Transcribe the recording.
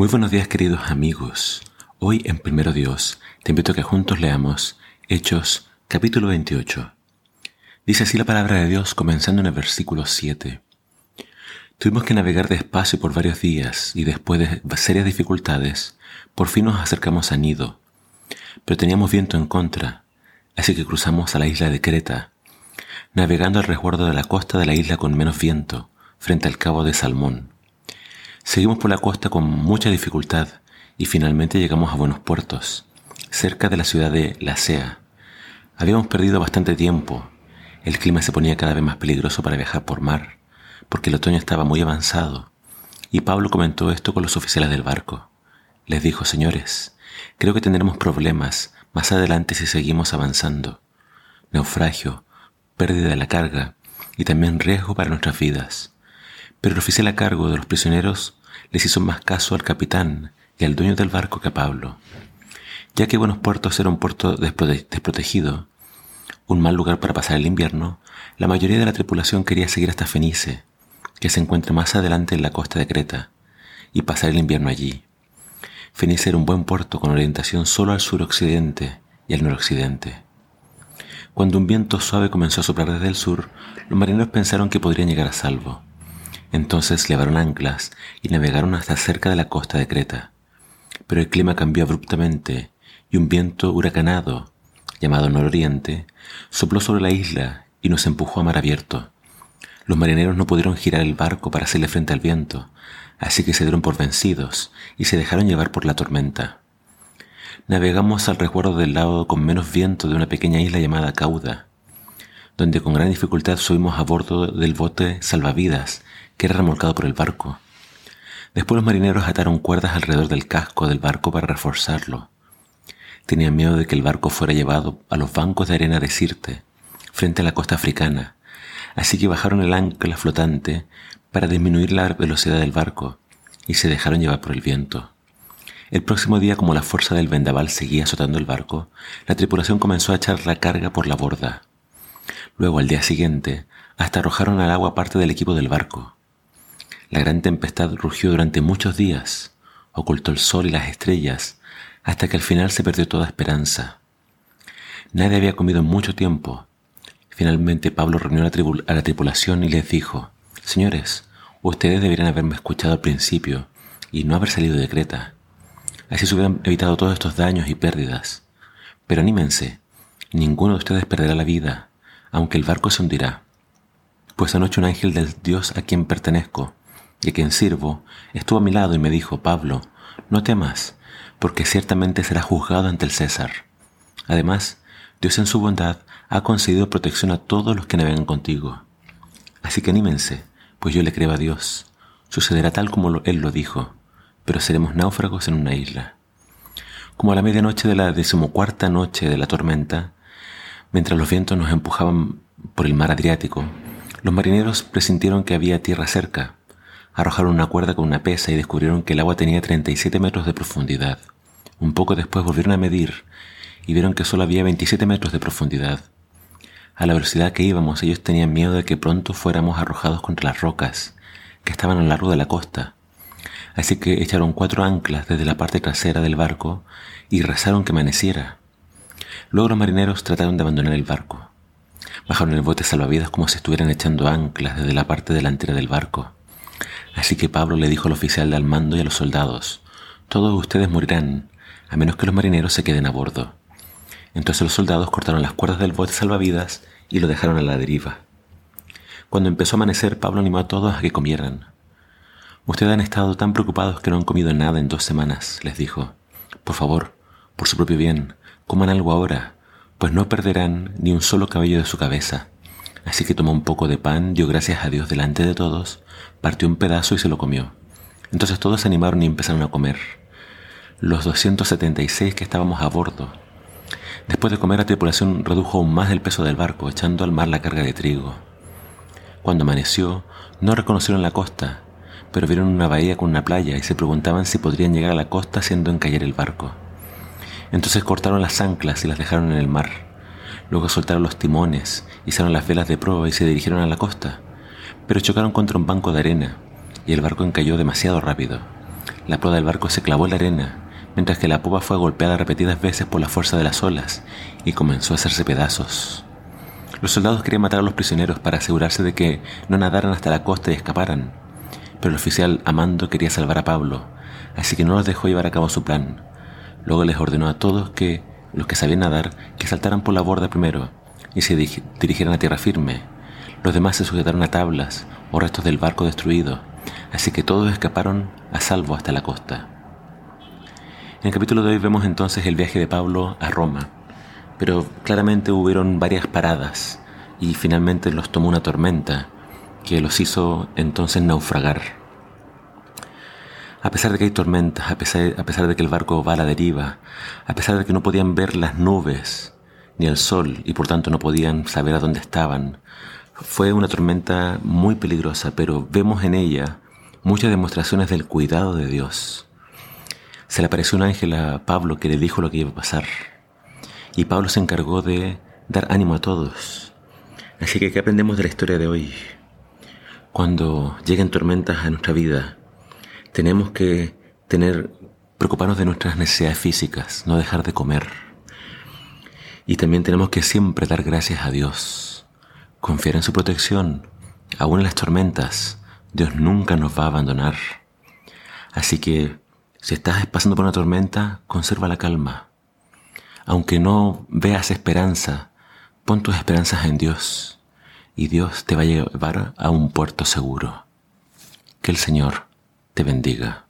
Muy buenos días queridos amigos. Hoy en Primero Dios te invito a que juntos leamos Hechos capítulo 28. Dice así la palabra de Dios comenzando en el versículo 7. Tuvimos que navegar despacio por varios días y después de serias dificultades, por fin nos acercamos a Nido. Pero teníamos viento en contra, así que cruzamos a la isla de Creta, navegando al resguardo de la costa de la isla con menos viento, frente al cabo de Salmón. Seguimos por la costa con mucha dificultad y finalmente llegamos a buenos puertos, cerca de la ciudad de Lacea. Habíamos perdido bastante tiempo. El clima se ponía cada vez más peligroso para viajar por mar, porque el otoño estaba muy avanzado. Y Pablo comentó esto con los oficiales del barco. Les dijo, señores, creo que tendremos problemas más adelante si seguimos avanzando. Naufragio, pérdida de la carga y también riesgo para nuestras vidas. Pero el oficial a cargo de los prisioneros les hizo más caso al capitán y al dueño del barco que a Pablo. Ya que Buenos Puertos era un puerto desprotegido, un mal lugar para pasar el invierno, la mayoría de la tripulación quería seguir hasta Fenice, que se encuentra más adelante en la costa de Creta, y pasar el invierno allí. Fenice era un buen puerto con orientación solo al suroccidente y al noroccidente. Cuando un viento suave comenzó a soplar desde el sur, los marineros pensaron que podrían llegar a salvo. Entonces levaron anclas y navegaron hasta cerca de la costa de Creta. Pero el clima cambió abruptamente y un viento huracanado, llamado nororiente, sopló sobre la isla y nos empujó a mar abierto. Los marineros no pudieron girar el barco para hacerle frente al viento, así que se dieron por vencidos y se dejaron llevar por la tormenta. Navegamos al resguardo del lado con menos viento de una pequeña isla llamada Cauda, donde con gran dificultad subimos a bordo del bote salvavidas que era remolcado por el barco. Después los marineros ataron cuerdas alrededor del casco del barco para reforzarlo. Tenían miedo de que el barco fuera llevado a los bancos de arena de Sirte, frente a la costa africana, así que bajaron el ancla flotante para disminuir la velocidad del barco y se dejaron llevar por el viento. El próximo día, como la fuerza del vendaval seguía azotando el barco, la tripulación comenzó a echar la carga por la borda. Luego, al día siguiente, hasta arrojaron al agua parte del equipo del barco. La gran tempestad rugió durante muchos días, ocultó el sol y las estrellas, hasta que al final se perdió toda esperanza. Nadie había comido en mucho tiempo. Finalmente Pablo reunió a la tripulación y les dijo, Señores, ustedes deberían haberme escuchado al principio y no haber salido de Creta. Así se hubieran evitado todos estos daños y pérdidas. Pero anímense, ninguno de ustedes perderá la vida, aunque el barco se hundirá. Pues anoche un ángel del Dios a quien pertenezco y a quien sirvo, estuvo a mi lado y me dijo, Pablo, no temas, porque ciertamente será juzgado ante el César. Además, Dios en su bondad ha concedido protección a todos los que navegan contigo. Así que anímense, pues yo le creo a Dios. Sucederá tal como Él lo dijo, pero seremos náufragos en una isla. Como a la medianoche de la decimocuarta noche de la tormenta, mientras los vientos nos empujaban por el mar Adriático, los marineros presintieron que había tierra cerca Arrojaron una cuerda con una pesa y descubrieron que el agua tenía 37 metros de profundidad. Un poco después volvieron a medir y vieron que solo había 27 metros de profundidad. A la velocidad que íbamos ellos tenían miedo de que pronto fuéramos arrojados contra las rocas, que estaban a lo largo de la costa. Así que echaron cuatro anclas desde la parte trasera del barco y rezaron que amaneciera. Luego los marineros trataron de abandonar el barco. Bajaron el bote salvavidas como si estuvieran echando anclas desde la parte delantera del barco. Así que Pablo le dijo al oficial del mando y a los soldados, todos ustedes morirán, a menos que los marineros se queden a bordo. Entonces los soldados cortaron las cuerdas del bote salvavidas y lo dejaron a la deriva. Cuando empezó a amanecer, Pablo animó a todos a que comieran. Ustedes han estado tan preocupados que no han comido nada en dos semanas, les dijo. Por favor, por su propio bien, coman algo ahora, pues no perderán ni un solo cabello de su cabeza. Así que tomó un poco de pan, dio gracias a Dios delante de todos, partió un pedazo y se lo comió. Entonces todos se animaron y empezaron a comer. Los 276 que estábamos a bordo. Después de comer, la tripulación redujo aún más el peso del barco, echando al mar la carga de trigo. Cuando amaneció, no reconocieron la costa, pero vieron una bahía con una playa y se preguntaban si podrían llegar a la costa haciendo encallar el barco. Entonces cortaron las anclas y las dejaron en el mar. Luego soltaron los timones, hicieron las velas de proa y se dirigieron a la costa, pero chocaron contra un banco de arena y el barco encalló demasiado rápido. la proa del barco se clavó en la arena, mientras que la popa fue golpeada repetidas veces por la fuerza de las olas y comenzó a hacerse pedazos. Los soldados querían matar a los prisioneros para asegurarse de que no nadaran hasta la costa y escaparan, pero el oficial Amando quería salvar a Pablo, así que no los dejó llevar a cabo su plan. Luego les ordenó a todos que, los que sabían nadar, que saltaran por la borda primero y se dirigieran a tierra firme. Los demás se sujetaron a tablas o restos del barco destruido, así que todos escaparon a salvo hasta la costa. En el capítulo de hoy vemos entonces el viaje de Pablo a Roma, pero claramente hubieron varias paradas y finalmente los tomó una tormenta que los hizo entonces naufragar. A pesar de que hay tormentas, a pesar, de que el barco va a la deriva, a pesar de que no podían ver las nubes ni el sol y por tanto no podían saber a dónde estaban, fue una tormenta muy peligrosa, pero vemos en ella muchas demostraciones del cuidado de Dios. Se le apareció un ángel a Pablo que le dijo lo que iba a pasar. Y Pablo se encargó de dar ánimo a todos. Así que, ¿qué aprendemos de la historia de hoy? Cuando lleguen tormentas a nuestra vida, tenemos que tener, preocuparnos de nuestras necesidades físicas, no dejar de comer. Y también tenemos que siempre dar gracias a Dios, confiar en su protección, aún en las tormentas. Dios nunca nos va a abandonar. Así que, si estás pasando por una tormenta, conserva la calma. Aunque no veas esperanza, pon tus esperanzas en Dios y Dios te va a llevar a un puerto seguro. Que el Señor te bendiga.